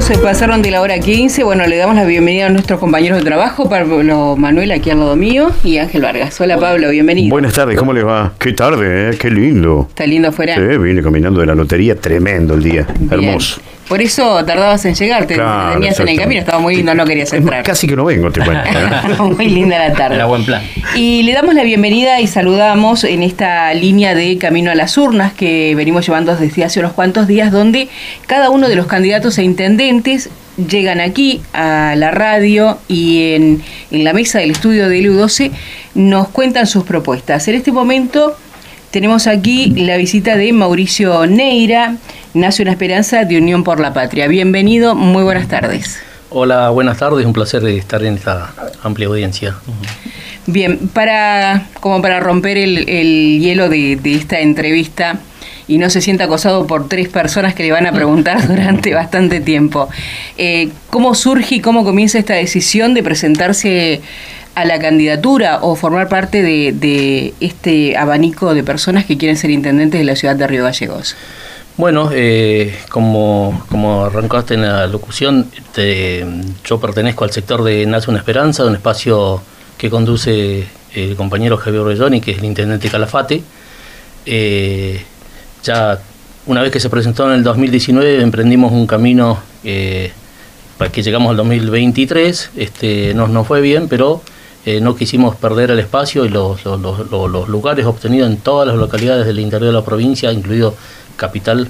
Se pasaron de la hora 15. Bueno, le damos la bienvenida a nuestros compañeros de trabajo, Pablo Manuel aquí al lado mío y Ángel Vargas. Hola Pablo, bienvenido. Buenas tardes, ¿cómo les va? Qué tarde, ¿eh? qué lindo. Está lindo afuera. Sí, vine caminando de la lotería, tremendo el día, hermoso. Por eso tardabas en llegar, te tenías en el camino, estaba muy lindo, no querías entrar. Casi que no vengo, te cuento. ¿eh? muy linda la tarde. Era buen plan. Y le damos la bienvenida y saludamos en esta línea de Camino a las Urnas que venimos llevando desde hace unos cuantos días, donde cada uno de los candidatos a intendentes llegan aquí a la radio y en, en la mesa del estudio de LU12 nos cuentan sus propuestas. En este momento tenemos aquí la visita de Mauricio Neira, nace una esperanza de Unión por la Patria. Bienvenido, muy buenas tardes. Hola, buenas tardes, un placer estar en esta amplia audiencia. Bien, para como para romper el, hielo de, esta entrevista y no se sienta acosado por tres personas que le van a preguntar durante bastante tiempo, eh, ¿cómo surge y cómo comienza esta decisión de presentarse a la candidatura o formar parte de, este abanico de personas que quieren ser intendentes de la ciudad de Río Gallegos? Bueno, eh, como, como arrancaste en la locución, yo pertenezco al sector de Nace una Esperanza, un espacio que conduce el compañero Javier Belloni, que es el intendente Calafate. Eh, ya una vez que se presentó en el 2019, emprendimos un camino eh, para que llegamos al 2023. Este, no, no fue bien, pero eh, no quisimos perder el espacio y los, los, lugares obtenidos en todas las localidades del interior de la provincia, incluido Capital,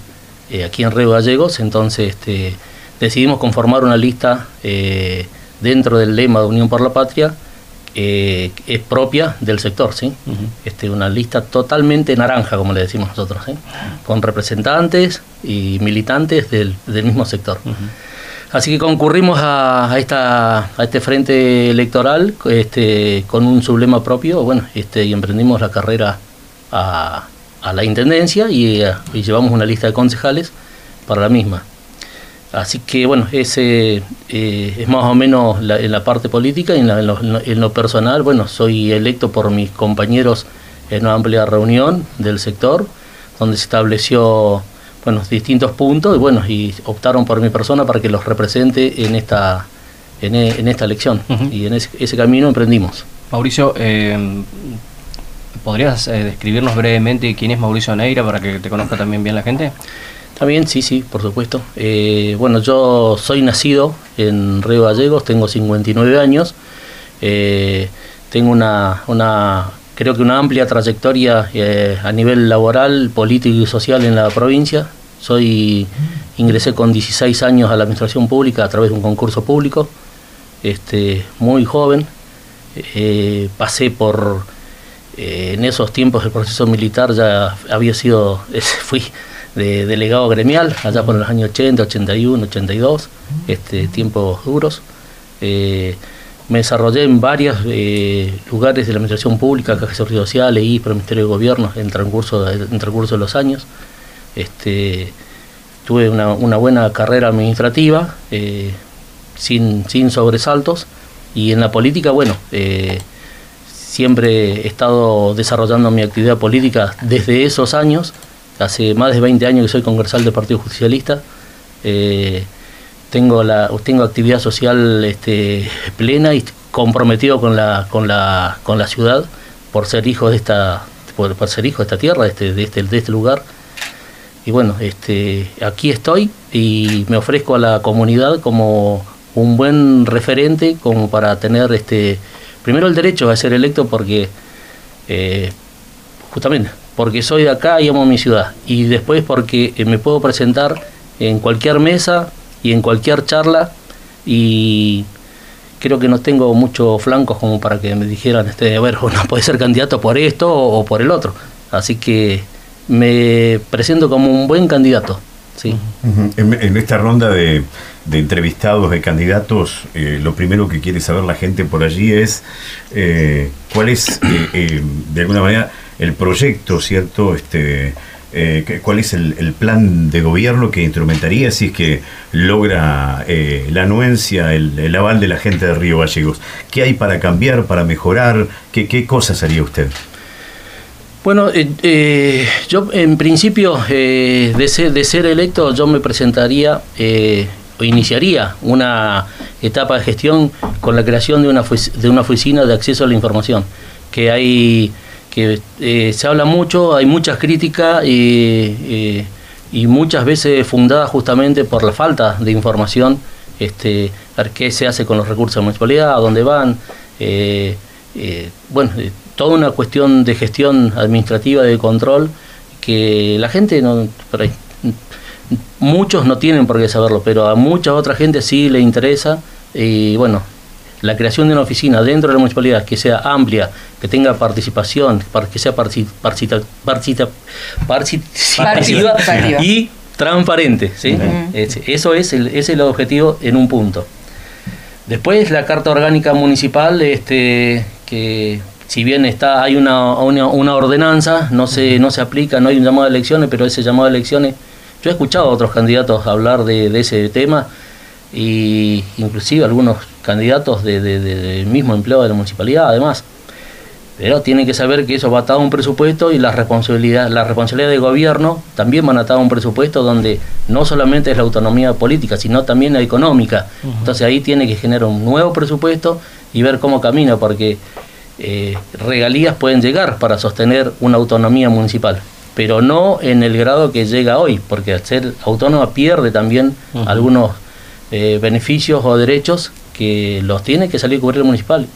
eh, aquí en Río Gallegos. Entonces este, decidimos conformar una lista eh, dentro del lema de Unión por la Patria, es propia del sector, ¿sí? este, una lista totalmente naranja, como le decimos nosotros, con representantes y militantes del, mismo sector. Así que concurrimos a, esta, a este frente electoral este, con un sublema propio, bueno, este, y emprendimos la carrera a, la intendencia y, llevamos una lista de concejales para la misma. Así que bueno, ese eh, es más o menos en la parte política y en, en, lo, personal, bueno, soy electo por mis compañeros en una amplia reunión del sector, donde se estableció bueno, distintos puntos y bueno, y optaron por mi persona para que los represente en esta, en, esta elección. Y en ese, camino emprendimos. Mauricio, eh, ¿podrías eh, describirnos brevemente quién es Mauricio Neira para que te conozca también bien la gente? También, sí, sí, por supuesto. Eh, bueno, yo soy nacido en Río Gallegos, tengo 59 años. tengo una, una creo que una amplia trayectoria eh, a nivel laboral, político y social en la provincia. Soy ingresé con 16 años a la administración pública a través de un concurso público, este, muy joven. Eh, pasé por eh, en esos tiempos el proceso militar ya había sido fui de delegado gremial allá por los años 80, 81, 82, este tiempos duros me desarrollé en varios eh, lugares de la administración pública, Caja de Seguridad Social, EI, Ministerio de Gobierno, en transcurso en transcurso de los años. Este, tuve una, buena carrera administrativa, eh, sin, sin sobresaltos, y en la política, bueno, eh, siempre he estado desarrollando mi actividad política desde esos años, hace más de 20 años que soy congresal del Partido Justicialista. Tengo la tengo actividad social este, plena y comprometido con la con la con la ciudad por ser hijo de esta por, ser hijo de esta tierra de este, de este de este lugar. Y bueno este aquí estoy y me ofrezco a la comunidad como un buen referente como para tener este primero el derecho a ser electo porque eh, justamente porque soy de acá y amo mi ciudad y después porque me puedo presentar en cualquier mesa y en cualquier charla y creo que no tengo muchos flancos como para que me dijeran, este, bueno, no puede ser candidato por esto o, por el otro. Así que me presento como un buen candidato. Sí. en, esta ronda de, entrevistados, de candidatos, eh, lo primero que quiere saber la gente por allí es eh, cuál es, eh, de alguna manera, el proyecto, ¿cierto? Este, ¿Cuál es el, plan de gobierno que instrumentaría si es que logra la anuencia, el, aval de la gente de Río Gallegos? ¿Qué hay para cambiar, para mejorar? ¿Qué, qué cosas haría usted? Bueno, yo en principio de, ser, de ser electo yo me presentaría iniciaría una etapa de gestión con la creación de una, de una oficina de acceso a la información, que hay que eh, se habla mucho, hay muchas críticas y, muchas veces fundadas justamente por la falta de información, este, qué se hace con los recursos de la municipalidad, a dónde van, eh, eh, bueno, toda una cuestión de gestión administrativa, de control, que la gente no, muchos no tienen por qué saberlo, pero a mucha otra gente sí le interesa y bueno, la creación de una oficina dentro de la municipalidad que sea amplia, que tenga participación, que sea participativa y transparente. ¿sí? Eso es el, es el objetivo en un punto. Después la Carta Orgánica Municipal, este, que si bien está hay una, una, ordenanza, no se, no se aplica, no hay un llamado a elecciones, pero ese llamado a elecciones, yo he escuchado a otros candidatos hablar de, de ese tema y inclusive algunos candidatos de, del mismo empleo de la municipalidad además. Pero tienen que saber que eso va atado a un presupuesto y la responsabilidad, la responsabilidad del gobierno también van atado a un presupuesto donde no solamente es la autonomía política, sino también la económica. Entonces ahí tiene que generar un nuevo presupuesto y ver cómo camina, porque eh, regalías pueden llegar para sostener una autonomía municipal, pero no en el grado que llega hoy, porque al ser autónoma pierde también algunos eh, beneficios o derechos que los tiene que salir a cubrir el municipal,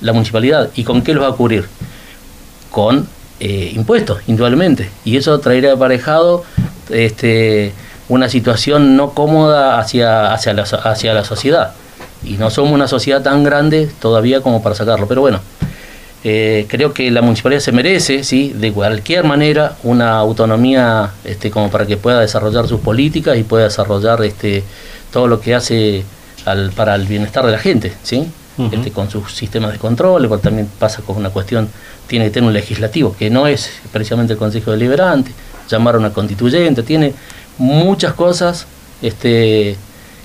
la municipalidad. ¿Y con qué los va a cubrir? Con eh, impuestos, indudablemente. Y eso traerá aparejado este, una situación no cómoda hacia, hacia, la, hacia la sociedad. Y no somos una sociedad tan grande todavía como para sacarlo. Pero bueno, eh, creo que la municipalidad se merece, ¿sí? de cualquier manera, una autonomía este, como para que pueda desarrollar sus políticas y pueda desarrollar este, todo lo que hace para el bienestar de la gente, ¿sí? este, con sus sistemas de control, pero también pasa con una cuestión, tiene que tener un legislativo, que no es precisamente el Consejo Deliberante, llamar a una constituyente, tiene muchas cosas este,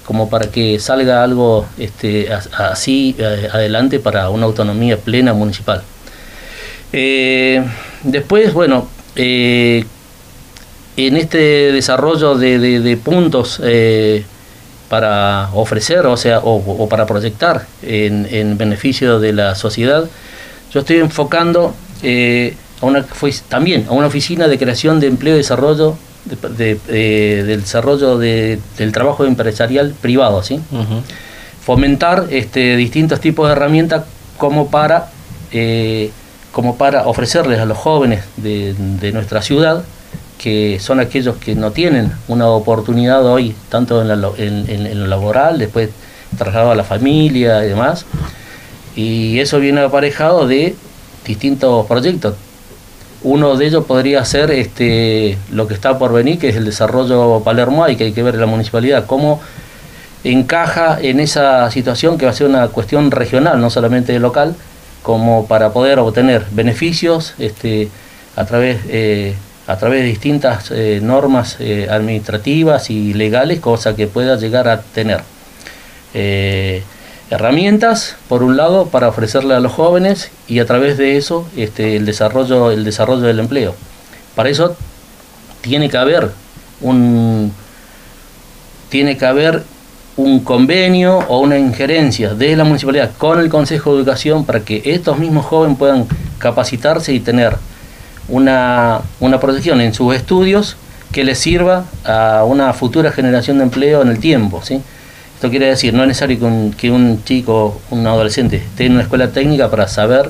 como para que salga algo este, así eh, adelante para una autonomía plena municipal. Eh, después, bueno, eh, en este desarrollo de, puntos para ofrecer, o sea, o, para proyectar en, beneficio de la sociedad, yo estoy enfocando a una, también a una oficina de creación de empleo y desarrollo de, del desarrollo del trabajo empresarial privado, ¿sí? Fomentar este, distintos tipos de herramientas como para, eh, como para ofrecerles a los jóvenes de, de nuestra ciudad que son aquellos que no tienen una oportunidad hoy, tanto en, lo laboral, después trasladado a la familia y demás. Y eso viene aparejado de distintos proyectos. Uno de ellos podría ser este, lo que está por venir, que es el desarrollo Palermo, y que hay que ver en la municipalidad cómo encaja en esa situación que va a ser una cuestión regional, no solamente local, como para poder obtener beneficios este, a través eh, a través de distintas eh, normas eh, administrativas y legales, cosa que pueda llegar a tener. Herramientas, por un lado, para ofrecerle a los jóvenes y a través de eso este, el, desarrollo, el desarrollo del empleo. Para eso tiene que haber un, tiene que haber un convenio o una injerencia de la municipalidad con el Consejo de Educación para que estos mismos jóvenes puedan capacitarse y tener una, una protección en sus estudios que les sirva a una futura generación de empleo en el tiempo. ¿sí? Esto quiere decir, no es necesario que un, que un chico, un adolescente, esté en una escuela técnica para saber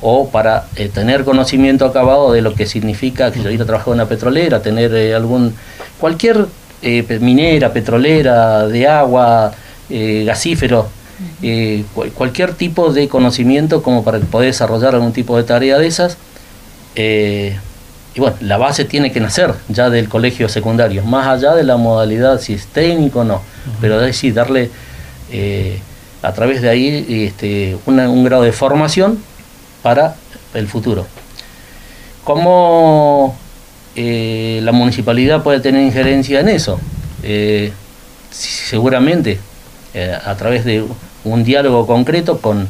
o para eh, tener conocimiento acabado de lo que significa que yo ir a trabajar en una petrolera, tener eh, algún cualquier eh, minera, petrolera, de agua, gasífero, cualquier tipo de conocimiento como para poder desarrollar algún tipo de tarea de esas y bueno, la base tiene que nacer ya del colegio secundario, más allá de la modalidad, si es técnico o no, pero es decir, darle eh, a través de ahí este, un grado de formación para el futuro. ¿Cómo eh, la municipalidad puede tener injerencia en eso? Eh, seguramente a través de un diálogo concreto con,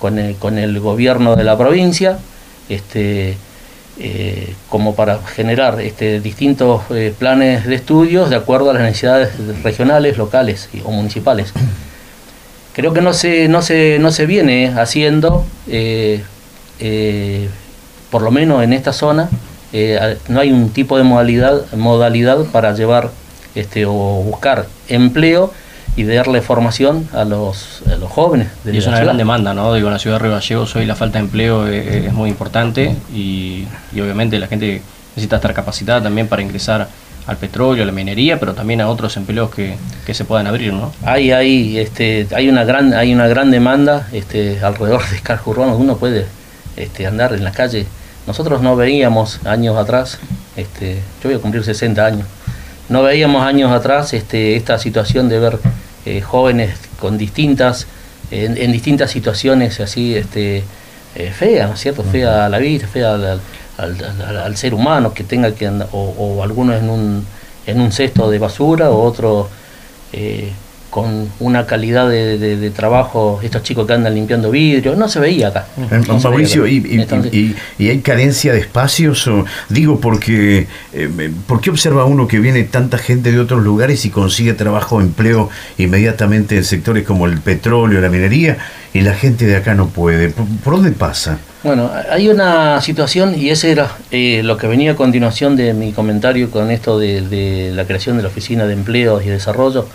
con, el, con el gobierno de la provincia, este, eh, como para generar este, distintos eh, planes de estudios de acuerdo a las necesidades regionales, locales o municipales. Creo que no se, no se, no se viene haciendo, eh, por lo menos en esta zona, no hay un tipo de modalidad, modalidad para llevar este, o buscar empleo y darle formación a los, los jóvenes. De y es una gran demanda, ¿no? Digo, en la ciudad de Río Gallegos hoy la falta de empleo es, muy importante y, obviamente la gente necesita estar capacitada también para ingresar al petróleo, a la minería, pero también a otros empleos que, que se puedan abrir, ¿no? Hay, hay, este, hay una gran, hay una gran demanda este, alrededor de urbano, uno puede este, andar en la calle. Nosotros no veíamos años atrás, este, yo voy a cumplir 60 años, no veíamos años atrás este, esta situación de ver eh, jóvenes con distintas, en, distintas situaciones así este, eh, feas, ¿no es cierto? Fea a la vida, fea al, al, ser humano, que tenga que andar, o, o, algunos en un, en un cesto de basura, o otro eh, con una calidad de, trabajo, estos chicos que andan limpiando vidrio, no se veía acá. Eh, Mauricio, y, hay carencia de espacios? O, digo, porque eh, ¿por qué observa uno que viene tanta gente de otros lugares y consigue trabajo, empleo inmediatamente en sectores como el petróleo, la minería, y la gente de acá no puede? ¿Por, dónde pasa? Bueno, hay una situación, y ese era eh, lo que venía a continuación de mi comentario con esto de, de la creación de la Oficina de Empleos y Desarrollo,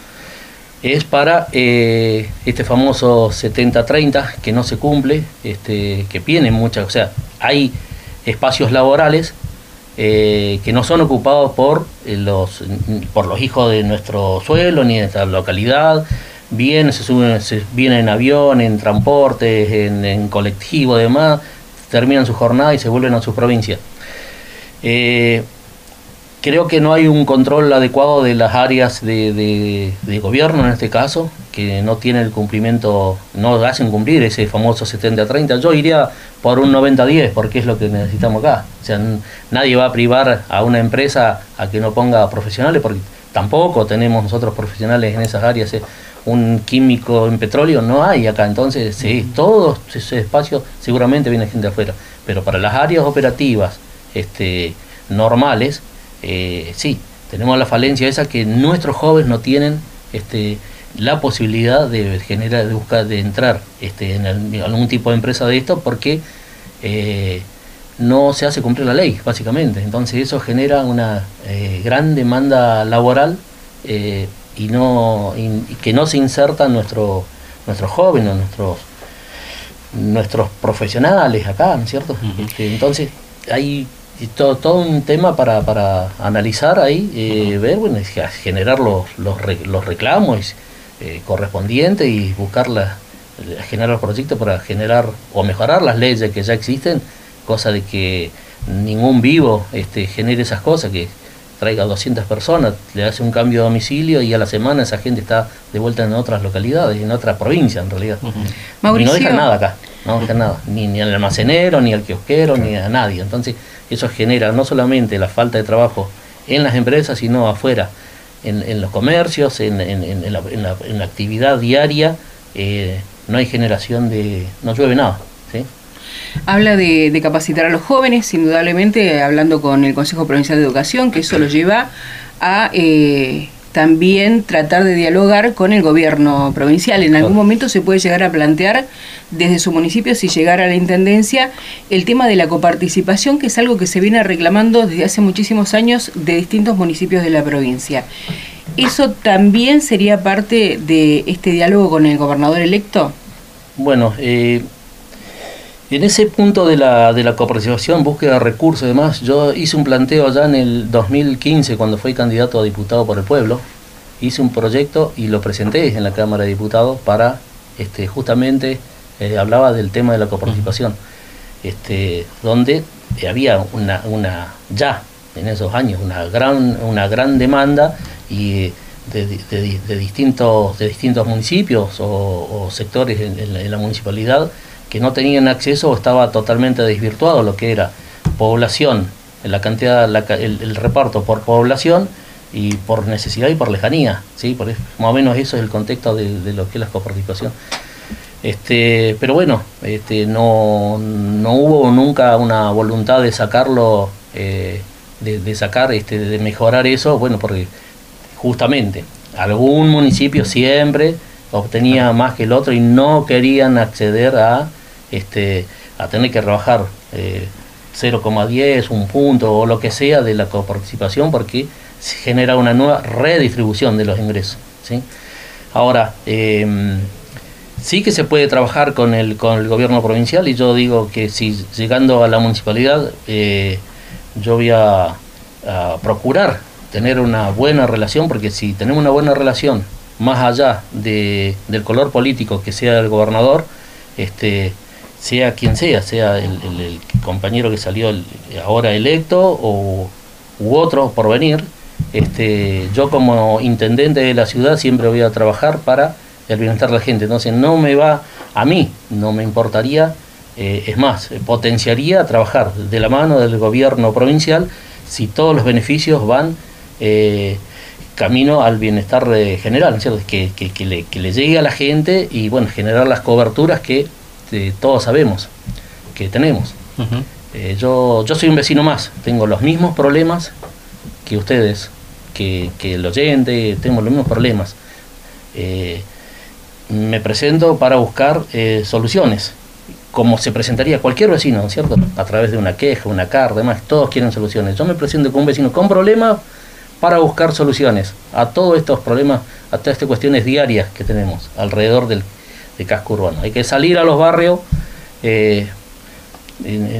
es para eh, este famoso 70-30 que no se cumple, este, que viene muchas, o sea, hay espacios laborales eh, que no son ocupados por eh, los, por los hijos de nuestro suelo ni de esta localidad, vienen, se suben, se, vienen en avión, en transportes, en, en colectivo, demás, terminan su jornada y se vuelven a su provincia. Creo que no hay un control adecuado de las áreas de, gobierno en este caso, que no tienen el cumplimiento, no hacen cumplir ese famoso 70-30. Yo iría por un 90-10, porque es lo que necesitamos acá. O sea, nadie va a privar a una empresa a que no ponga profesionales, porque tampoco tenemos nosotros profesionales en esas áreas. ¿eh? Un químico en petróleo no hay acá, entonces sí, todos ese espacio seguramente viene gente afuera. Pero para las áreas operativas este, normales, eh, sí, tenemos la falencia esa que nuestros jóvenes no tienen este, la posibilidad de generar, de buscar, de entrar este, en, algún tipo de empresa de esto porque eh, no se hace cumplir la ley, básicamente. Entonces eso genera una eh, gran demanda laboral y no que no se insertan nuestro, nuestros jóvenes, nuestros nuestros profesionales acá, ¿no es cierto? Entonces hay todo, todo un tema para, para analizar ahí, eh, ver, bueno, generar los, los, los reclamos eh, correspondientes y buscar la, generar los proyectos para generar o mejorar las leyes que ya existen, cosa de que ningún vivo este, genere esas cosas, que traiga 200 personas, le hace un cambio de domicilio y a la semana esa gente está de vuelta en otras localidades, en otra provincia en realidad. Y no dejan nada acá, no dejan nada, ni, ni al almacenero, ni al kiosquero, ni a nadie. Entonces, eso genera no solamente la falta de trabajo en las empresas, sino afuera, en, los comercios, en, la, actividad diaria, eh, no hay generación de... no llueve nada. ¿sí? Habla de, capacitar a los jóvenes, indudablemente, hablando con el Consejo Provincial de Educación, que eso lo lleva a... Eh, también tratar de dialogar con el gobierno provincial. En algún momento se puede llegar a plantear desde su municipio, si llegara a la Intendencia, el tema de la coparticipación, que es algo que se viene reclamando desde hace muchísimos años de distintos municipios de la provincia. ¿Eso también sería parte de este diálogo con el gobernador electo? Bueno, eh, en ese punto de la, de la coparticipación, búsqueda de recursos y demás, yo hice un planteo allá en el 2015 cuando fui candidato a diputado por el pueblo. Hice un proyecto y lo presenté en la Cámara de Diputados para, este, justamente, eh, hablaba del tema de la coparticipación, este, donde había una, una, ya en esos años, una gran, una gran demanda y de, distintos, de distintos municipios o, sectores en la municipalidad que no tenían acceso o estaba totalmente desvirtuado lo que era población, la cantidad, el, reparto por población y por necesidad y por lejanía, ¿sí? Por, más o menos eso es el contexto de, lo que es la coparticipación. Este, pero bueno, este, no, no hubo nunca una voluntad de sacarlo, eh, de, sacar, este, de mejorar eso, bueno, porque justamente algún municipio siempre obtenía más que el otro y no querían acceder a, este, a tener que rebajar eh, 0,10, un punto o lo que sea de la coparticipación porque se genera una nueva redistribución de los ingresos. Ahora, eh, sí que se puede trabajar con el, con el gobierno provincial y yo digo que si llegando a la municipalidad eh, yo voy a, procurar tener una buena relación porque si tenemos una buena relación más allá de, del color político que sea el gobernador, este, sea quien sea, sea el, compañero que salió ahora electo o u otro por venir, este, yo como intendente de la ciudad siempre voy a trabajar para el bienestar de la gente. Entonces no me va, a mí no me importaría, eh, es más, potenciaría trabajar de la mano del gobierno provincial si todos los beneficios van eh, camino al bienestar general, ¿cierto? Que, que, le, que, le, llegue a la gente y bueno, generar las coberturas que este, todos sabemos que tenemos. Eh, yo, yo soy un vecino más, tengo los mismos problemas que ustedes, que, que el oyente, tengo los mismos problemas. Eh, me presento para buscar eh, soluciones, como se presentaría cualquier vecino, ¿cierto? A través de una queja, una carta, demás, todos quieren soluciones. Yo me presento con un vecino con problemas para buscar soluciones a todos estos problemas, a todas estas cuestiones diarias que tenemos alrededor del, de casco urbano. Hay que salir a los barrios, eh,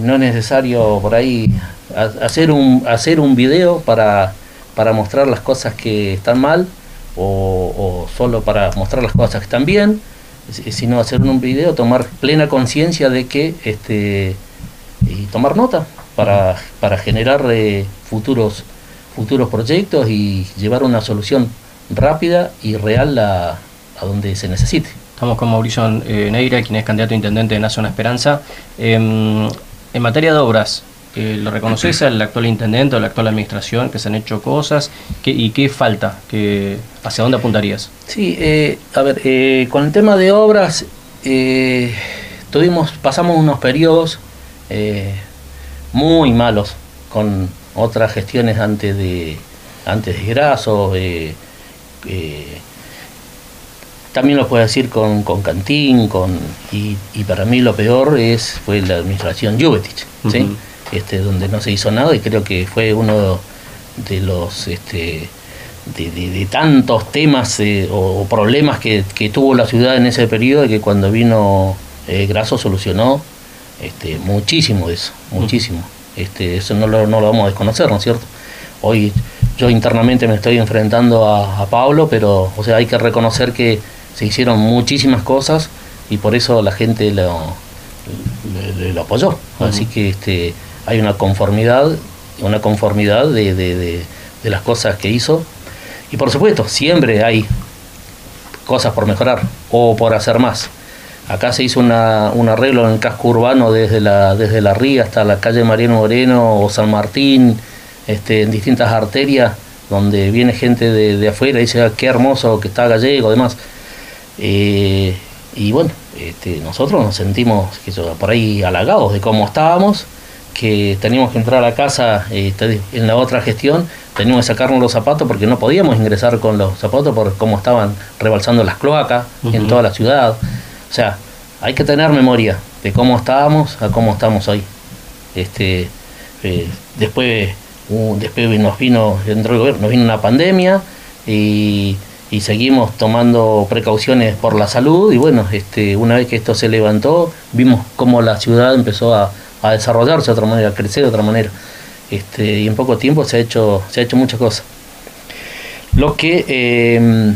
no es necesario por ahí hacer un, hacer un video para, para mostrar las cosas que están mal o, solo para mostrar las cosas que están bien, sino hacer un video, tomar plena conciencia de que, este, y tomar nota para, para generar eh, futuros, futuros proyectos y llevar una solución rápida y real a donde se necesite. Estamos con Mauricio eh, Neira, quien es candidato a intendente de Nación Esperanza. Em, en materia de obras, eh, ¿lo reconoces al actual intendente o la actual administración que se han hecho cosas? ¿Y qué falta? ¿Qué, ¿Hacia dónde apuntarías? Sí, eh, a ver, con el tema de obras, tuvimos, pasamos unos periodos muy malos con otras gestiones antes de, antes de Graso. También lo puedo decir con, con Cantín, con, y, para mí lo peor es fue la administración Juvetich, ¿sí? este, donde no se hizo nada y creo que fue uno de los este, de, tantos temas eh, o, problemas que, tuvo la ciudad en ese periodo y que cuando vino eh, Graso solucionó este, muchísimo de eso, muchísimo. Este, eso no lo, no lo vamos a desconocer, ¿no es cierto? Hoy yo internamente me estoy enfrentando a, a Pablo, pero o sea, hay que reconocer que se hicieron muchísimas cosas y por eso la gente lo, lo, apoyó. Así que este, hay una conformidad, una conformidad de, de, las cosas que hizo. Y por supuesto, siempre hay cosas por mejorar o por hacer más. Acá se hizo una, un arreglo en el casco urbano desde la, desde la Ría hasta la calle Mariano Moreno o San Martín, este, en distintas arterias, donde viene gente de, de afuera y dice, ah, qué hermoso que está gallego, demás. Eh, y bueno, este, nosotros nos sentimos que por ahí halagados de cómo estábamos, que teníamos que entrar a la casa este, en la otra gestión, teníamos que sacarnos los zapatos porque no podíamos ingresar con los zapatos por cómo estaban rebalsando las cloacas en toda la ciudad. O sea, hay que tener memoria de cómo estábamos a cómo estamos hoy. Este, eh, después, después nos vino, dentro del gobierno, nos vino una pandemia y y seguimos tomando precauciones por la salud y bueno, este, una vez que esto se levantó, vimos cómo la ciudad empezó a, desarrollarse de otra manera, a crecer de otra manera. Este, y en poco tiempo se ha hecho, se ha hecho muchas cosas. Lo que em,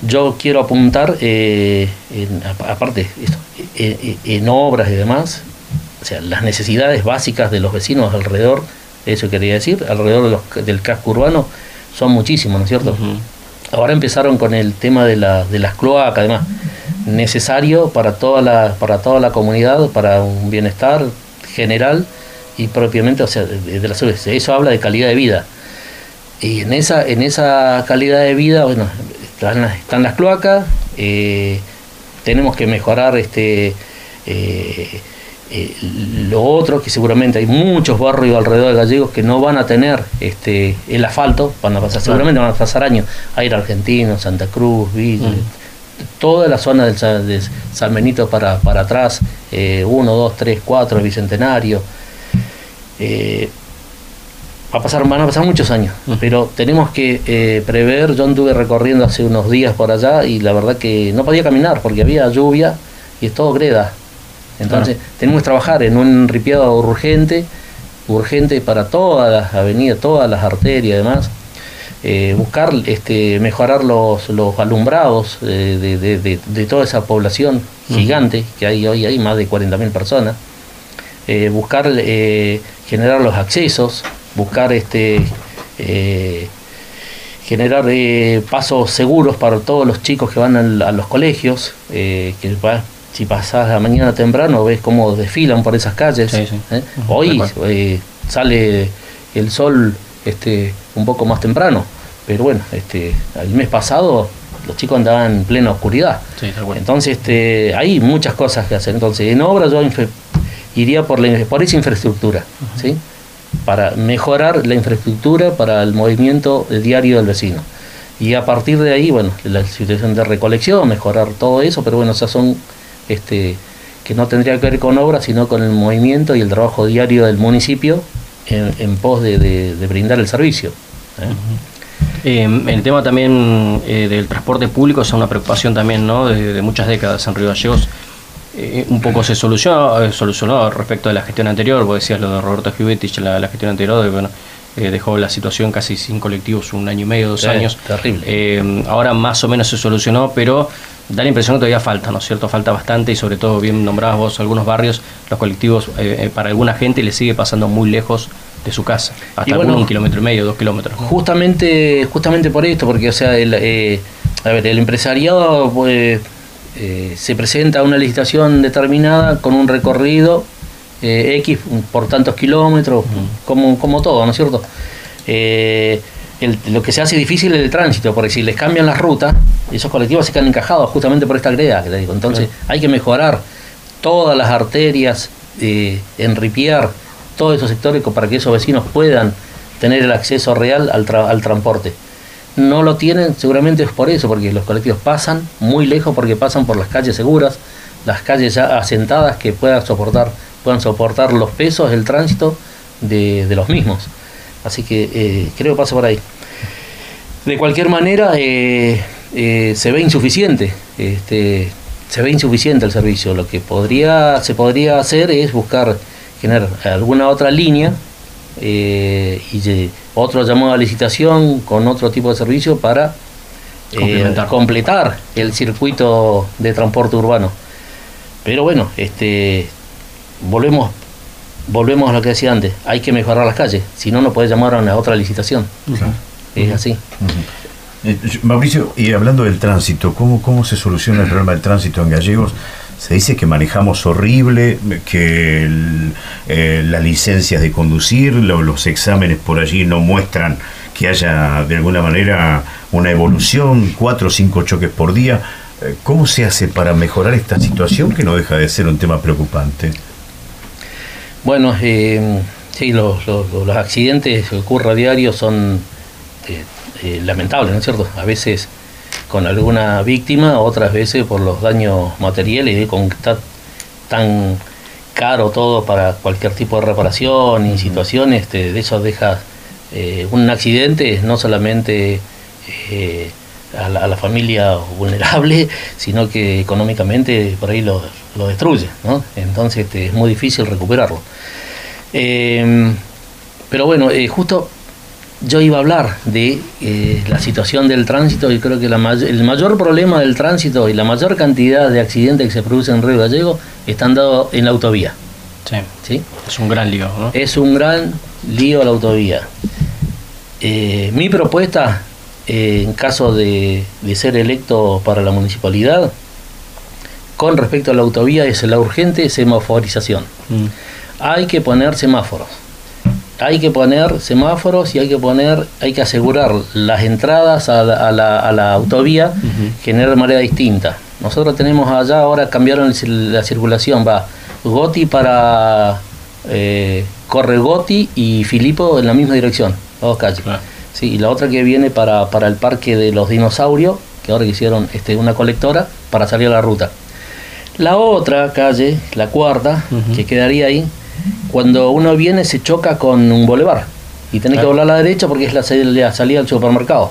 yo quiero apuntar, eh, aparte esto, eh, eh, en obras y demás, o sea, las necesidades básicas de los vecinos alrededor, eso quería decir, alrededor del casco urbano, son muchísimos, ¿no es cierto? Ahora empezaron con el tema de, la, de las cloacas, además, necesario para toda, la, para toda la comunidad, para un bienestar general, y propiamente, o sea, de, la salud. Eso habla de calidad de vida. Y en esa, en esa calidad de vida, bueno, están, están las cloacas, eh, tenemos que mejorar este eh, eh, lo otro, que seguramente hay muchos barrios alrededor de Gallegos que no van a tener este el asfalto, van a pasar, seguramente van a pasar años, a ir a Argentino, Santa Cruz, Villa, mm. toda la zona del, de San Benito para, para atrás, 1, 2, 3, 4, Bicentenario. Eh, va a pasar, van a pasar muchos años, pero tenemos que eh, prever, yo anduve recorriendo hace unos días por allá y la verdad que no podía caminar porque había lluvia y es todo greda. Entonces tenemos que trabajar en un ripiado urgente, urgente para todas las avenidas, todas las arterias y demás. Eh, buscar este, mejorar los, los alumbrados de, de, toda esa población gigante que hay hoy, hay más de 40.000 personas. buscar generar los accesos, buscar este eh, generar eh, pasos seguros para todos los chicos que van a los colegios, eh, que si pasas la mañana temprano ves cómo desfilan por esas calles. Hoy sale el sol este, un poco más temprano, pero bueno, este, el mes pasado los chicos andaban en plena oscuridad. Entonces este, hay muchas cosas que hacer. Entonces en obra yo iría por, la, por esa infraestructura. ¿sí? para mejorar la infraestructura para el movimiento diario del vecino. Y a partir de ahí, bueno, la situación de recolección, mejorar todo eso, pero bueno, esas son este, que no tendría que ver con obras, sino con el movimiento y el trabajo diario del municipio en, pos de, brindar el servicio. ¿eh? Em, el tema también eh, del transporte público es una preocupación también ¿no? de, de muchas décadas en Río Gallegos. Eh, un poco se solucionó, eh, solucionó respecto de la gestión anterior, vos decías lo de Roberto Givetich, la, la gestión anterior, bueno, eh, dejó la situación casi sin colectivos un año y medio, dos años. Terrible. ahora más o menos se solucionó, pero da la impresión que todavía falta, ¿no es cierto? Falta bastante y sobre todo, bien nombrados vos, algunos barrios, los colectivos para alguna gente le sigue pasando muy lejos de su casa, hasta un kilómetro y medio, dos kilómetros. Justamente, justamente por esto, porque o sea, el, a ver, el empresariado pues, eh, se presenta una licitación determinada con un recorrido eh, X por tantos kilómetros, como, como todo, ¿no es cierto? Eh, lo que se hace difícil es el tránsito, porque si les cambian las rutas, esos colectivos se quedan encajados justamente por esta greda que te digo. Entonces hay que mejorar todas las arterias, enripiar todos esos sectores para que esos vecinos puedan tener el acceso real al, al transporte no lo tienen, seguramente es por eso, porque los colectivos pasan muy lejos porque pasan por las calles seguras, las calles ya asentadas que puedan soportar, puedan soportar los pesos del tránsito de, los mismos. Así que eh, creo que pasa por ahí. De cualquier manera, eh, eh, se ve insuficiente, este, se ve insuficiente el servicio. Lo que podría, se podría hacer es buscar generar alguna otra línea y otro llamado a licitación con otro tipo de servicio para completar el circuito de transporte urbano. Pero bueno, este volvemos volvemos a lo que decía antes, hay que mejorar las calles, si no no puede llamar a una otra licitación. Es así. Eh, Mauricio, y hablando del tránsito, ¿cómo, ¿cómo se soluciona el problema del tránsito en Gallegos? Se dice que manejamos horrible, que eh, las licencias de conducir, los exámenes por allí no muestran que haya de alguna manera una evolución, cuatro o cinco choques por día. Eh, ¿Cómo se hace para mejorar esta situación que no deja de ser un tema preocupante? Bueno, eh, sí, los, los, accidentes que ocurren a diario son lamentables, ¿no es cierto? A veces con alguna víctima, otras veces por los daños materiales, y con que está tan caro todo para cualquier tipo de reparación y situaciones, este, de eso deja eh, un accidente, no solamente eh, a, la, familia vulnerable, sino que económicamente por ahí lo, destruye, ¿no? entonces este, es muy difícil recuperarlo. Eh, pero bueno, justo yo iba a hablar de eh, la situación del tránsito y creo que el mayor problema del tránsito y la mayor cantidad de accidentes que se producen en Río Gallego están dados en la autovía. Sí. Es un gran lío, ¿no? Es un gran lío la autovía. Eh, mi propuesta, eh, en caso de, ser electo para la municipalidad, con respecto a la autovía, es la urgente semaforización. Mm. hay que poner semáforos. Hay que poner semáforos y hay que poner, hay que asegurar las entradas a la, a la, a la autovía generar de manera distinta. Nosotros tenemos allá, ahora cambiaron la circulación, va Goti para eh, corre Goti y Filipo en la misma dirección, dos calles. Claro. Sí, y la otra que viene para, para el parque de los dinosaurios, que ahora hicieron este, una colectora para salir a la ruta. La otra calle, la cuarta, que quedaría ahí, cuando uno viene se choca con un boulevard y tenés que doblar a la derecha porque es la, sal- la salida al supermercado.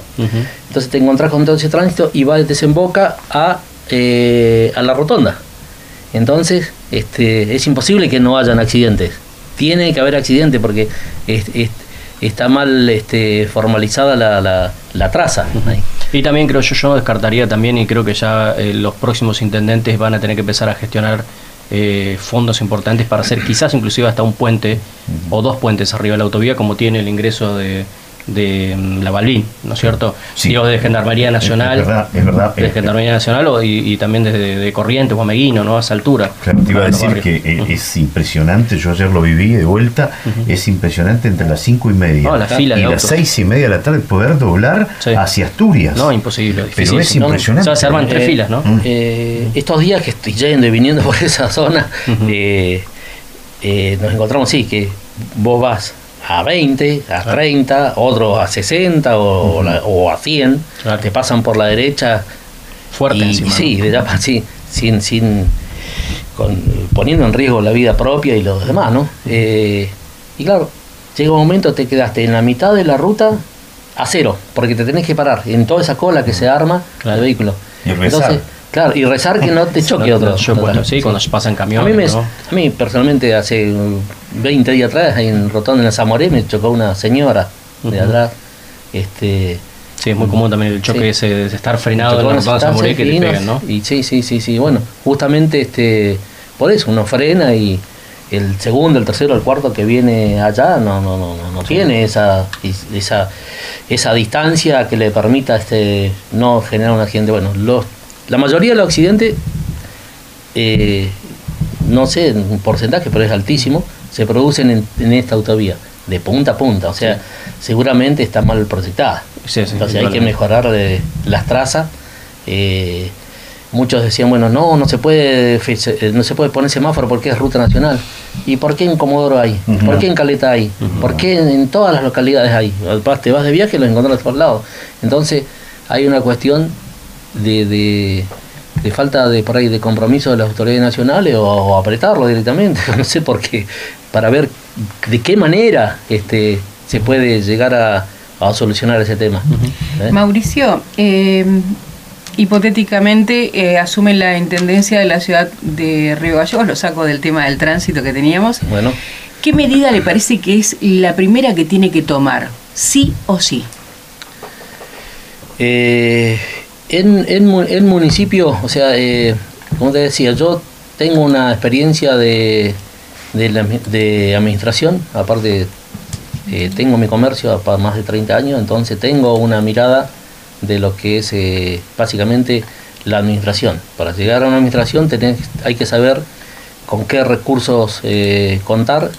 Entonces te encontrás con todo ese tránsito y va desemboca a, eh, a la rotonda. Entonces este, es imposible que no hayan accidentes. Tiene que haber accidentes porque es- es- está mal este, formalizada la, la, la traza. ahí. Y también creo yo, yo descartaría también y creo que ya eh, los próximos intendentes van a tener que empezar a gestionar eh, fondos importantes para hacer quizás inclusive hasta un puente o dos puentes arriba de la autovía como tiene el ingreso de, de mm, la Balbín, ¿no es cierto? Sí. Digo, de Gendarmería Nacional. Es verdad, es verdad. De Eh, Gendarmería Nacional o- y, y también desde de Corrientes o Ameguino, ¿no? A esa altura. Claro, te iba a decir que eh, es impresionante, yo ayer lo viví de vuelta, es impresionante entre las cinco y media No, la fila y las autos. seis y media de la tarde poder doblar Sí. hacia Asturias. No, imposible, difícil. es ¿no? impresionante. O sea, se arman tres Eh, filas, ¿no? Mm. Eh, estos días que estoy yendo y viniendo por esa zona, eh, eh, nos encontramos, sí, que vos vas a 20, a 30, otros a 60 o, la- o a 100, Claro. te pasan por la derecha Fuerte y, encima. ¿no? sí, de ya, sí, sin, sin con- poniendo en riesgo la vida propia y los demás, ¿no? Eh, y claro, llega un momento te quedaste en la mitad de la ruta a cero, porque te tenés que parar en toda esa cola que se arma Claro. el vehículo. Y. claro, y rezar que no te choque No, otro. yo, bueno, sí, cuando pasan a camiones, mí, me- ¿no? a mí personalmente hace uh, 20 días atrás en Rotonda en la Zamoré me chocó una señora de atrás. Este, Sí, es muy común también el choque Sí. ese de estar frenado en la de Zamoré que te pegan, ¿no? y Y sí, sí, sí, sí. Bueno, justamente este, por eso uno frena y el segundo, el tercero, el cuarto que viene allá no, no, no, no, no tiene esa, esa, esa distancia que le permita este, no generar un accidente. Bueno, los, la mayoría de los accidentes, eh, no sé en un porcentaje, pero es altísimo, se producen en, en esta autovía, de punta a punta. O sea, seguramente está mal proyectada. Sí, sí, Entonces hay que mejorar de las trazas. Eh, muchos decían, bueno, no, no se puede eh, no se puede poner semáforo porque es ruta nacional. ¿Y por qué en Comodoro hay? ¿Por qué en Caleta hay? ¿Por qué en, en todas las localidades hay? Te vas de viaje y los encuentras por lados. Entonces hay una cuestión de, de, de falta de por ahí de compromiso de las autoridades nacionales o, o apretarlo directamente, no sé por qué, para ver de qué manera este se puede llegar a, a solucionar ese tema. ¿Eh? Mauricio, eh, hipotéticamente eh, asume la intendencia de la ciudad de Río Gallegos, lo saco del tema del tránsito que teníamos. Bueno, ¿Qué medida le parece que es la primera que tiene que tomar? ¿Sí o sí? eh, en, en, en municipio, o sea, eh, como te decía, yo tengo una experiencia de, de, administración, aparte eh, tengo mi comercio para más de 30 años, entonces tengo una mirada de lo que es eh, básicamente la administración. Para llegar a una administración tenés, hay que saber con qué recursos eh, contar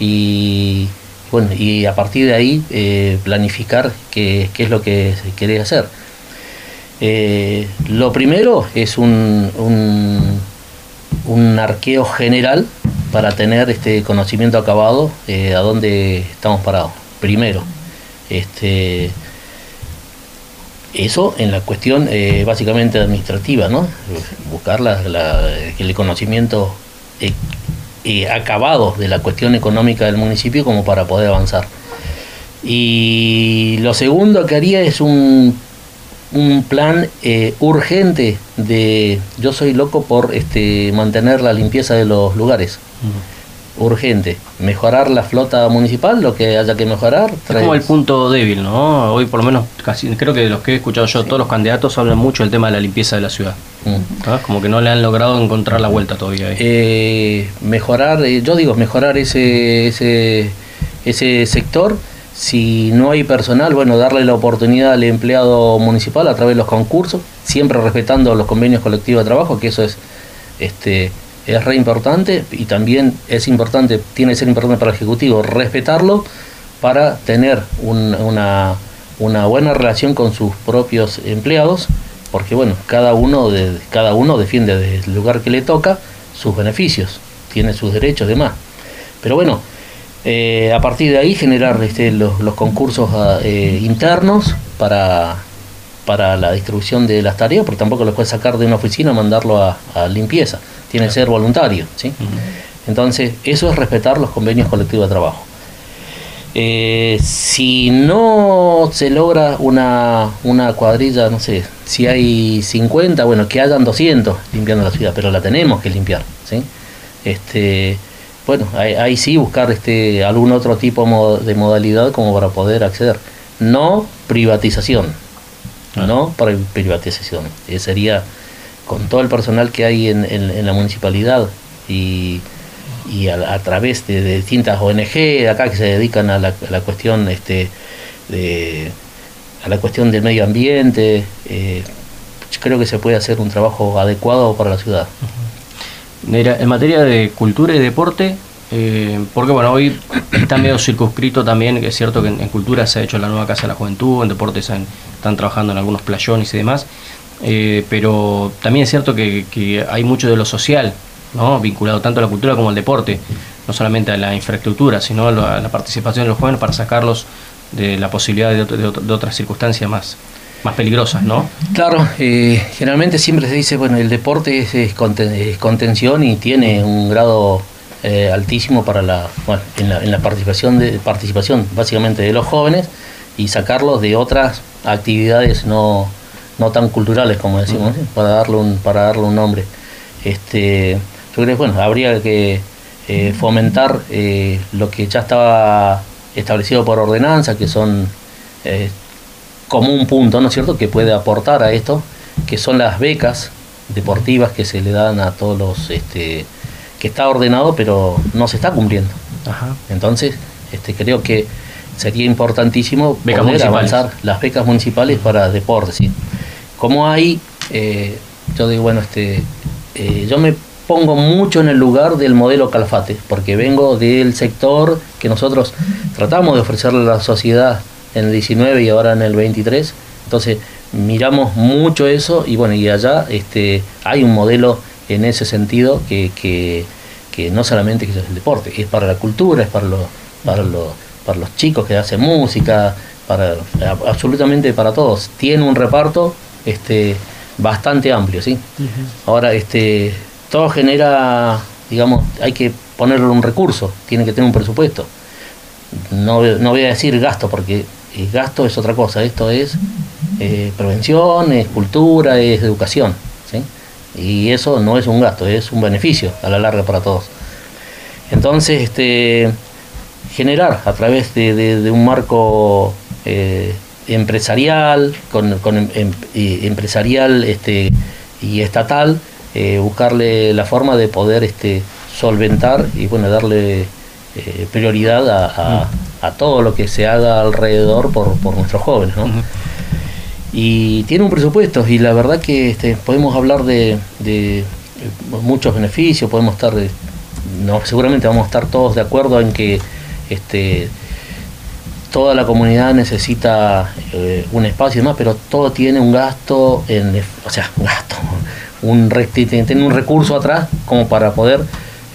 y bueno y a partir de ahí planificar qué, qué es lo que querés hacer. Eh, lo primero es un, un, arqueo general para tener este conocimiento acabado eh, a dónde estamos parados. Primero, este, eso en la cuestión eh, básicamente administrativa, ¿no? Buscar la- el conocimiento acabado de la cuestión económica del municipio como para poder avanzar. Y lo segundo que haría es un, un plan eh, urgente de yo soy loco por este mantener la limpieza de los lugares. Urgente. Mejorar la flota municipal, lo que haya que mejorar. Es como el punto débil, ¿no? Hoy por lo menos casi creo que de los que he escuchado yo, todos los candidatos hablan mucho del tema de la limpieza de la ciudad. ¿no? Como que no le han logrado encontrar la vuelta todavía ahí. eh, mejorar, eh, yo digo, mejorar ese, ese, ese sector. Si no hay personal, bueno, darle la oportunidad al empleado municipal a través de los concursos, siempre respetando los convenios colectivos de trabajo, que eso es este, es re importante y también es importante, tiene que ser importante para el Ejecutivo respetarlo para tener una, una buena relación con sus propios empleados, porque bueno, cada uno, de, cada uno defiende desde el lugar que le toca sus beneficios, tiene sus derechos y demás. Pero bueno, eh, a partir de ahí generar este, los, concursos ah, eh, internos para, para la distribución de las tareas, porque tampoco lo puedes sacar de una oficina y mandarlo a, limpieza, tiene que ser voluntario. ¿sí? Entonces, eso es respetar los convenios colectivos de trabajo. Eh, si no se logra una, una cuadrilla, no sé, si hay 50, bueno, que hayan 200 limpiando la ciudad, pero la tenemos que limpiar. ¿sí? Este, bueno, ahí, sí buscar este algún otro tipo de modalidad como para poder acceder. No privatización, ah. no privatización. Eh, sería con todo el personal que hay en, la municipalidad y, y a, través de, distintas ONG acá que se dedican a la, cuestión este de, a la cuestión del medio ambiente eh, creo que se puede hacer un trabajo adecuado para la ciudad en materia de cultura y deporte, eh, porque bueno, hoy está medio circunscrito también, que es cierto que en, cultura se ha hecho la nueva Casa de la Juventud, en deportes están trabajando en algunos playones y demás, eh, pero también es cierto que, hay mucho de lo social, ¿no? vinculado tanto a la cultura como al deporte, no solamente a la infraestructura, sino a la, participación de los jóvenes para sacarlos de la posibilidad de otras circunstancias más, más peligrosas, ¿no? Claro, eh, generalmente siempre se dice, bueno, el deporte es, contención y tiene un grado eh, altísimo para la, bueno, en la, participación, de, participación básicamente de los jóvenes y sacarlos de otras actividades no, no tan culturales, como decimos, para, darle un, para darle un nombre. Este, yo creo que bueno, habría que eh, fomentar lo que ya estaba establecido por ordenanza, que son como un punto, ¿no es cierto?, que puede aportar a esto, que son las becas deportivas que se le dan a todos los, este, que está ordenado, pero no se está cumpliendo. Entonces, este, creo que sería importantísimo poder avanzar las becas municipales para deportes. ¿sí? Como hay, eh, yo digo, bueno, este, eh, yo me pongo mucho en el lugar del modelo Calafate, porque vengo del sector que nosotros tratamos de ofrecerle a la sociedad en el 19 y ahora en el 23. Entonces miramos mucho eso y bueno, y allá este, hay un modelo en ese sentido que, que, que no solamente es el deporte, es para la cultura, es para los, para los, para los chicos que hacen música, para absolutamente para todos. Tiene un reparto este, bastante amplio, ¿sí? Ahora, este, todo genera, digamos, hay que ponerle un recurso, tiene que tener un presupuesto. No, no voy a decir gasto porque gasto es otra cosa, esto es eh, prevención, es cultura, es educación. ¿sí? Y eso no es un gasto, es un beneficio a la larga para todos. Entonces, este, generar a través de, un marco eh, empresarial, con, em, em, empresarial este, y estatal, eh, buscarle la forma de poder este, solventar y bueno, darle prioridad a, todo lo que se haga alrededor por, por nuestros jóvenes. ¿no? Y tiene un presupuesto y la verdad que este, podemos hablar de, de, muchos beneficios, podemos estar, no, seguramente vamos a estar todos de acuerdo en que este, toda la comunidad necesita eh, un espacio y demás, pero todo tiene un gasto, en, o sea, un gasto, un, tiene un recurso atrás como para poder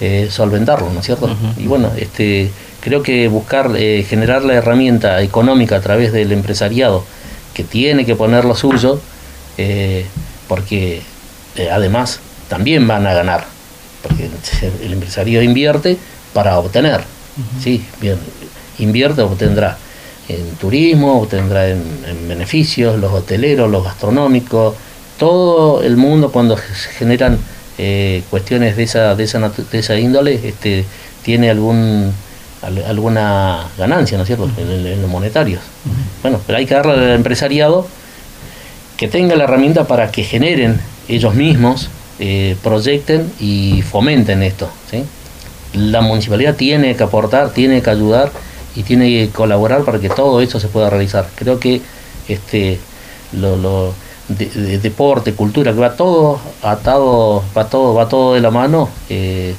eh, solventarlo, ¿no es cierto? Y bueno, este creo que buscar eh, generar la herramienta económica a través del empresariado que tiene que poner lo suyo, eh, porque eh, además también van a ganar, porque el empresario invierte para obtener, ¿sí? Bien, invierte, obtendrá en turismo, obtendrá en, beneficios, los hoteleros, los gastronómicos, todo el mundo cuando generan cuestiones de esa, de esa, de esa índole, este, tiene algún alguna ganancia, ¿no es cierto?, en, los monetarios. Bueno, pero hay que darle al empresariado que tenga la herramienta para que generen ellos mismos, eh, proyecten y fomenten esto. ¿sí? La municipalidad tiene que aportar, tiene que ayudar y tiene que colaborar para que todo esto se pueda realizar. Creo que este, lo, de, deporte, cultura, que va todo atado, va todo, va todo de la mano, eh,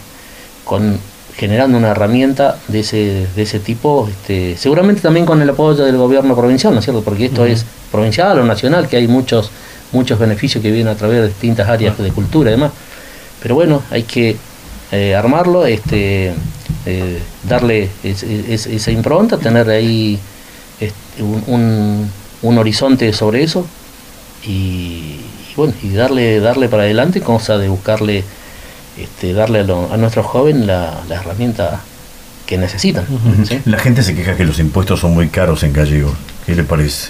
con generando una herramienta de ese, de ese tipo, este, seguramente también con el apoyo del gobierno provincial, ¿no es cierto? Porque esto es provincial o nacional, que hay muchos, muchos beneficios que vienen a través de distintas áreas de cultura y demás. Pero bueno, hay que eh, armarlo, este, eh, darle esa impronta, tener ahí este, un, un, horizonte sobre eso y, bueno, y darle, darle para adelante, cosa de buscarle, este, darle a, a nuestros jóvenes la, la, herramienta que necesitan. La gente se queja que los impuestos son muy caros en Gallego. ¿Qué le parece?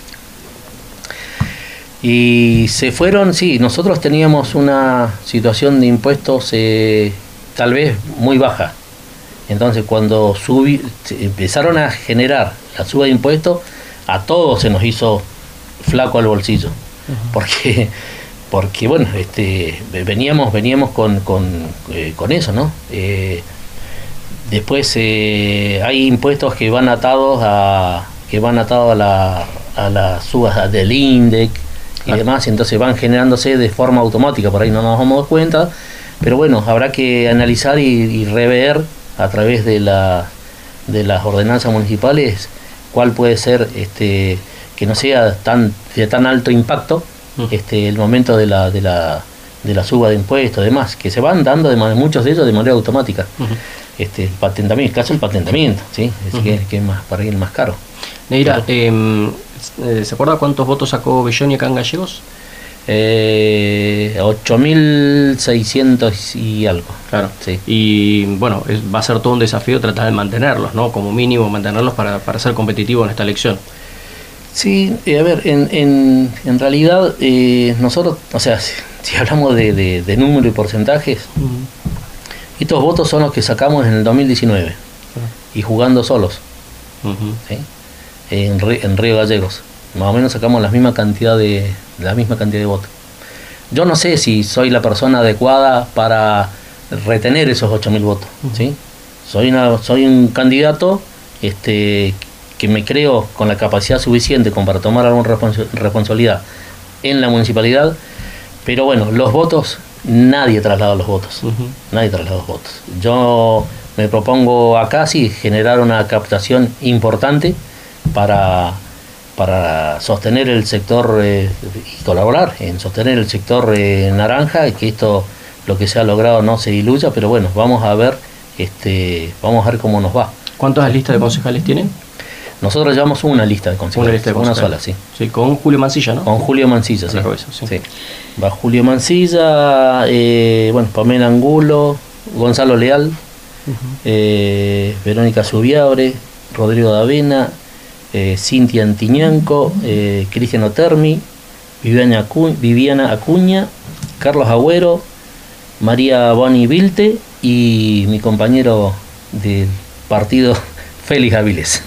Y se fueron, sí, nosotros teníamos una situación de impuestos eh, tal vez muy baja. Entonces cuando subí, empezaron a generar la suba de impuestos, a todos se nos hizo flaco al bolsillo. Porque, porque bueno, este, veníamos, veníamos con, con, eh, con eso, ¿no? Eh, después hay impuestos que van atados a que van atados a la, a las subas del INDEC, y demás, entonces van generándose de forma automática, por ahí no nos damos cuenta, pero bueno, habrá que analizar y, rever a través de, la, de las ordenanzas municipales cuál puede ser este que no sea tan de tan alto impacto este el momento de la, de la de la suba de impuestos demás que se van dando de muchos de ellos de manera automática este el patentamiento el caso del patentamiento sí es que, es más para ir más caro Neira, em, eh, ¿se acuerda cuántos votos sacó Belloni acá en Gallegos? Eh, 8.600 y algo. Claro. Sí. Y bueno, va a ser todo un desafío tratar de mantenerlos, ¿no? Como mínimo mantenerlos para, para ser competitivo en esta elección. Sí, eh, a ver, en, en, en realidad eh, nosotros, o sea, si, hablamos de, de, número y porcentajes, estos votos son los que sacamos en el 2019 y jugando solos. ¿sí? en, en Río Gallegos. Más o menos sacamos la misma cantidad de, la misma cantidad de votos. Yo no sé si soy la persona adecuada para retener esos 8.000 votos. ¿sí? Soy, una, soy un candidato este, que me creo con la capacidad suficiente como para tomar alguna responsabilidad en la municipalidad, pero bueno, los votos, nadie traslada los votos. Nadie traslada los votos. Yo me propongo acá sí generar una captación importante para, para sostener el sector eh, y colaborar en sostener el sector eh, naranja y que esto lo que se ha logrado no se diluya, pero bueno, vamos a ver este vamos a ver cómo nos va. ¿Cuántas listas de concejales tienen? Nosotros llevamos una lista de concejales, una, sola, sí. Sí, con Julio Mancilla, ¿no? Con Julio Mancilla, sí. sí. Va Julio Mancilla, eh, bueno, Pamela Angulo, Gonzalo Leal, Verónica Subiabre, Rodrigo Davena, eh, Cintia Antiñanco, eh, Cristian Otermi, Viviana, Viviana Acuña, Carlos Agüero, María Boni Vilte y mi compañero del partido Félix Aviles.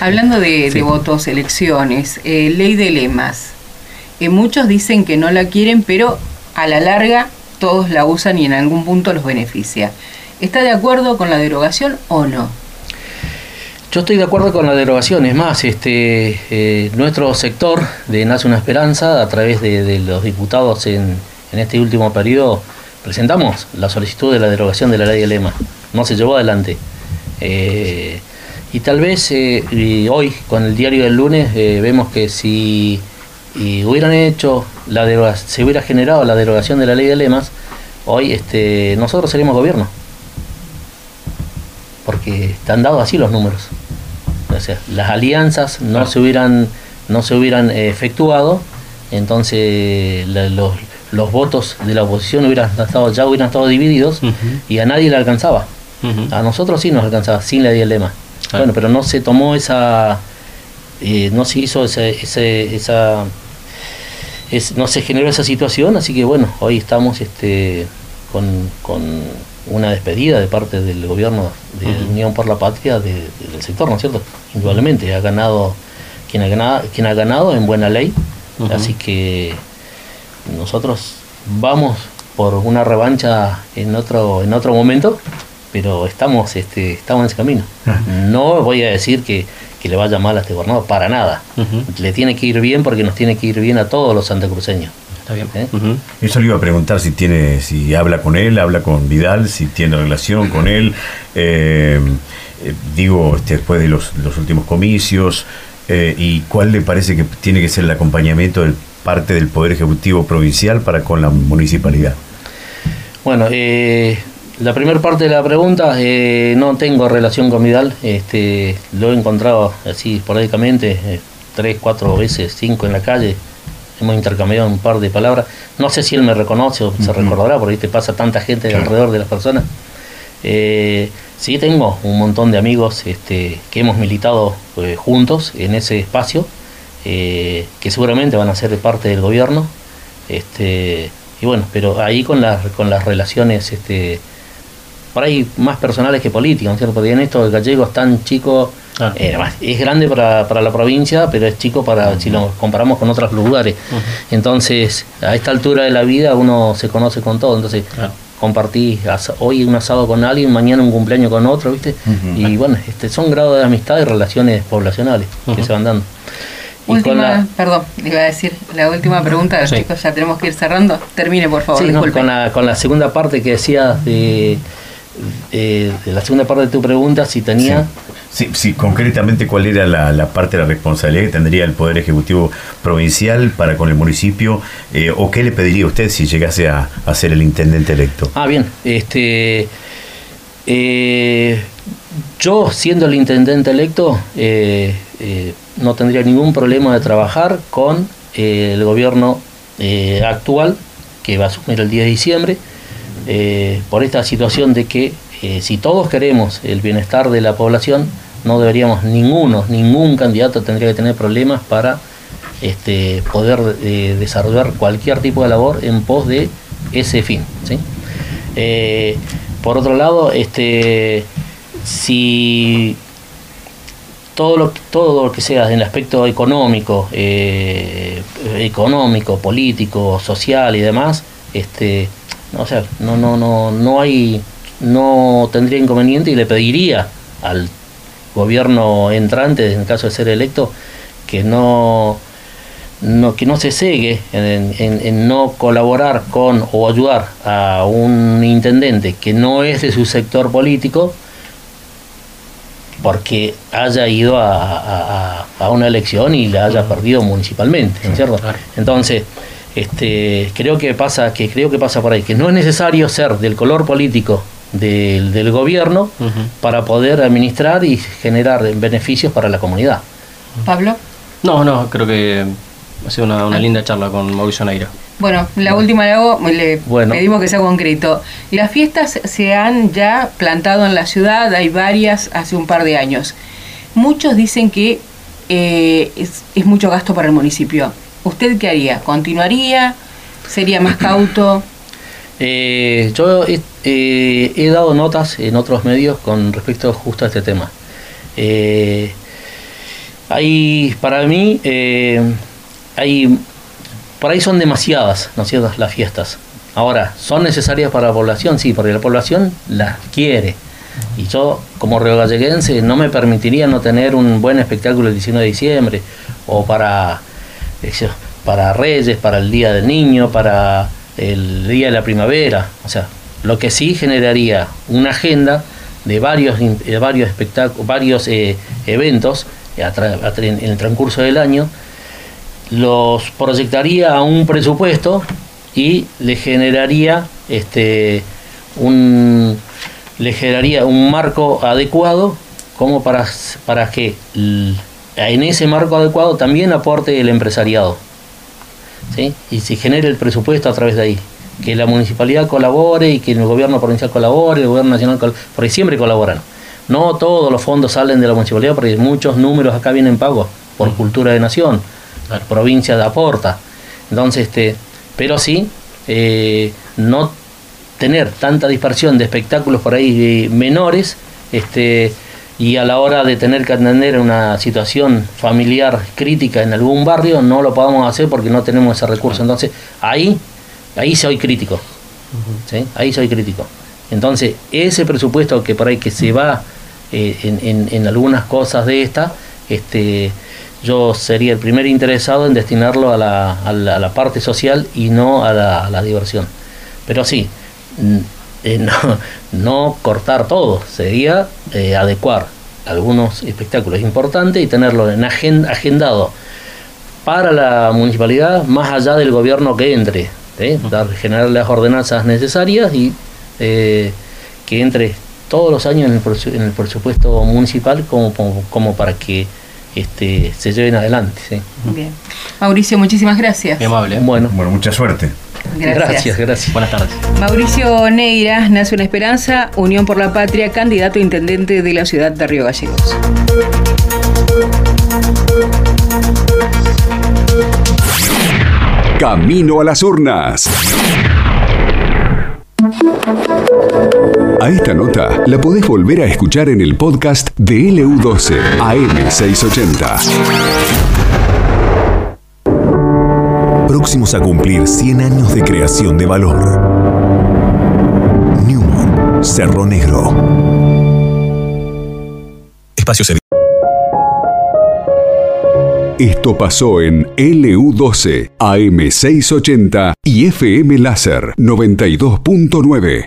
Hablando de, votos, elecciones, eh, ley de lemas. muchos dicen que no la quieren, pero a la larga todos la usan y en algún punto los beneficia. ¿Está de acuerdo con la derogación o no? Yo estoy de acuerdo con la derogación, es más, este, eh, nuestro sector de Nace una Esperanza, a través de, los diputados en, este último periodo, presentamos la solicitud de la derogación de la ley de lema. No se llevó adelante. Eh, y tal vez eh, hoy, con el diario del lunes, vemos que si hubieran hecho la se hubiera generado la derogación de la ley de lemas, hoy este, nosotros seríamos gobierno porque están dados así los números. O sea, las alianzas no se hubieran no se hubieran eh, efectuado, entonces los, los, votos de la oposición hubieran estado, ya hubieran estado divididos y a nadie le alcanzaba. A nosotros sí nos alcanzaba, sin la dilema. Bueno, pero no se tomó esa, eh, no se hizo ese, esa, no se generó esa situación, así que bueno, hoy estamos este, con, con una despedida de parte del gobierno de Unión por la Patria del sector, ¿no es cierto? Indudablemente, ha ganado quien ha ganado, quien ha ganado en buena ley, así que nosotros vamos por una revancha en otro, en otro momento, pero estamos, este, estamos en ese camino. No voy a decir que, que le vaya mal a este gobernador, para nada. Le tiene que ir bien porque nos tiene que ir bien a todos los santacruceños. Está bien. ¿Eh? Eso le iba a preguntar si tiene, si habla con él, habla con Vidal, si tiene relación con él. Eh, eh, digo, este, después de los, los últimos comicios, eh, y cuál le parece que tiene que ser el acompañamiento de parte del Poder Ejecutivo Provincial para con la municipalidad. Bueno, eh, la primera parte de la pregunta, eh, no tengo relación con Vidal, este, lo he encontrado así esporádicamente, eh, tres, cuatro veces, cinco en la calle, hemos intercambiado un par de palabras, no sé si él me reconoce o se recordará, porque te pasa tanta gente Claro. alrededor de las personas. Eh, sí, tengo un montón de amigos este, que hemos militado eh, juntos en ese espacio, que seguramente van a ser parte del gobierno. Este, y bueno, pero ahí con las, con las relaciones este, por ahí más personales que políticas, ¿no es cierto? Porque en esto el gallego es tan chico, Claro. eh, además, es grande para, para la provincia, pero es chico para si lo comparamos con otros lugares. Entonces, a esta altura de la vida uno se conoce con todo, entonces Claro. compartí hoy un asado con alguien, mañana un cumpleaños con otro, ¿viste? Y bueno, este, son grados de amistad y relaciones poblacionales que se van dando. Y con Última, la- perdón, iba a decir, la última pregunta, Sí. chicos, ya tenemos que ir cerrando. Termine, por favor, Sí, no, con, la, con la segunda parte que decías de, de la segunda parte de tu pregunta, si tenía... Sí, sí, concretamente cuál era la, la parte de la responsabilidad que tendría el Poder Ejecutivo Provincial para con el municipio eh, o qué le pediría a usted si llegase a, a ser el intendente electo. Ah, bien. Este, eh, yo, siendo el intendente electo, eh, eh, no tendría ningún problema de trabajar con eh, el gobierno eh, actual, que va a asumir el 10 de diciembre, eh, por esta situación de que eh, si todos queremos el bienestar de la población, no deberíamos ninguno, ningún candidato tendría que tener problemas para este, poder eh, desarrollar cualquier tipo de labor en pos de ese fin. por otro lado, este, si todo lo, todo lo que sea en el aspecto económico, económico, político, social y demás, este, o sea, no, no, no, no hay, no tendría inconveniente y le pediría al gobierno entrante, en caso de ser electo, que no, no que no se cegue en, en- en no colaborar con o ayudar a un intendente que no es de su sector político porque haya ido a, a- una elección y la haya perdido municipalmente, ¿no es cierto? Entonces, este, creo que pasa, que creo que pasa por ahí, que no es necesario ser del color político del, del gobierno para poder administrar y generar beneficios para la comunidad. Pablo. No, no, creo que ha sido una, una linda charla con Mauricio Neira. Bueno, la última le hago, le Bueno. pedimos que sea concreto. Las fiestas se han ya plantado en la ciudad, hay varias hace un par de años. Muchos dicen que eh, es, es mucho gasto para el municipio. ¿Usted qué haría? ¿Continuaría? ¿Sería más cauto? Eh, yo he, eh, he dado notas en otros medios con respecto justo a este tema. Eh, hay, para mí, eh, hay, por ahí son demasiadas, ¿no las fiestas. Ahora, ¿son necesarias para la población? Sí, porque la población las quiere. Y yo, como río galleguense, no me permitiría no tener un buen espectáculo el 19 de diciembre, o para, para Reyes, para el Día del Niño, para el Día de la Primavera. O sea, lo que sí generaría una agenda de varios, de varios espectáculos, varios eh, eventos eh, en el transcurso del año, los proyectaría a un presupuesto y le generaría este un le generaría un marco adecuado como para, para que en ese marco adecuado también aporte el empresariado ¿sí? y se genere el presupuesto a través de ahí que la municipalidad colabore y que el gobierno provincial colabore, el gobierno nacional colabore, porque siempre colaboran. No todos los fondos salen de la municipalidad porque muchos números acá vienen pagos por cultura de nación, la provincia de aporta. Entonces, este, pero sí, eh, no tener tanta dispersión de espectáculos por ahí eh, menores, este, y a la hora de tener que atender una situación familiar crítica en algún barrio, no lo podamos hacer porque no tenemos ese recurso. Entonces, ahí, ahí soy crítico. ¿sí? Ahí soy crítico. Entonces, ese presupuesto que por ahí que se va eh, en, en- en algunas cosas de esta, este, yo sería el primer interesado en destinarlo a la, a la, parte social y no a la, diversión. Pero sí, eh, no, no, cortar todo, sería eh, adecuar algunos espectáculos importantes y tenerlo en agendado para la municipalidad más allá del gobierno que entre, ¿eh? dar, generar las ordenanzas necesarias y que entre todos los años en el, presupuesto municipal como, como para que este, se lleven adelante. ¿sí? Bien. Mauricio, muchísimas gracias. Muy amable. Bueno, bueno mucha suerte. Gracias. gracias, Buenas tardes. Mauricio Neira, Nace una Esperanza, Unión por la Patria, candidato a intendente de la ciudad de Río Gallegos. Camino a las urnas. A esta nota la podés volver a escuchar en el podcast de LU12 AM680. Próximos a cumplir 100 años de creación de valor. Newman, Cerro Negro. Espacio Esto pasó en LU12, AM680 y FM Láser 92.9.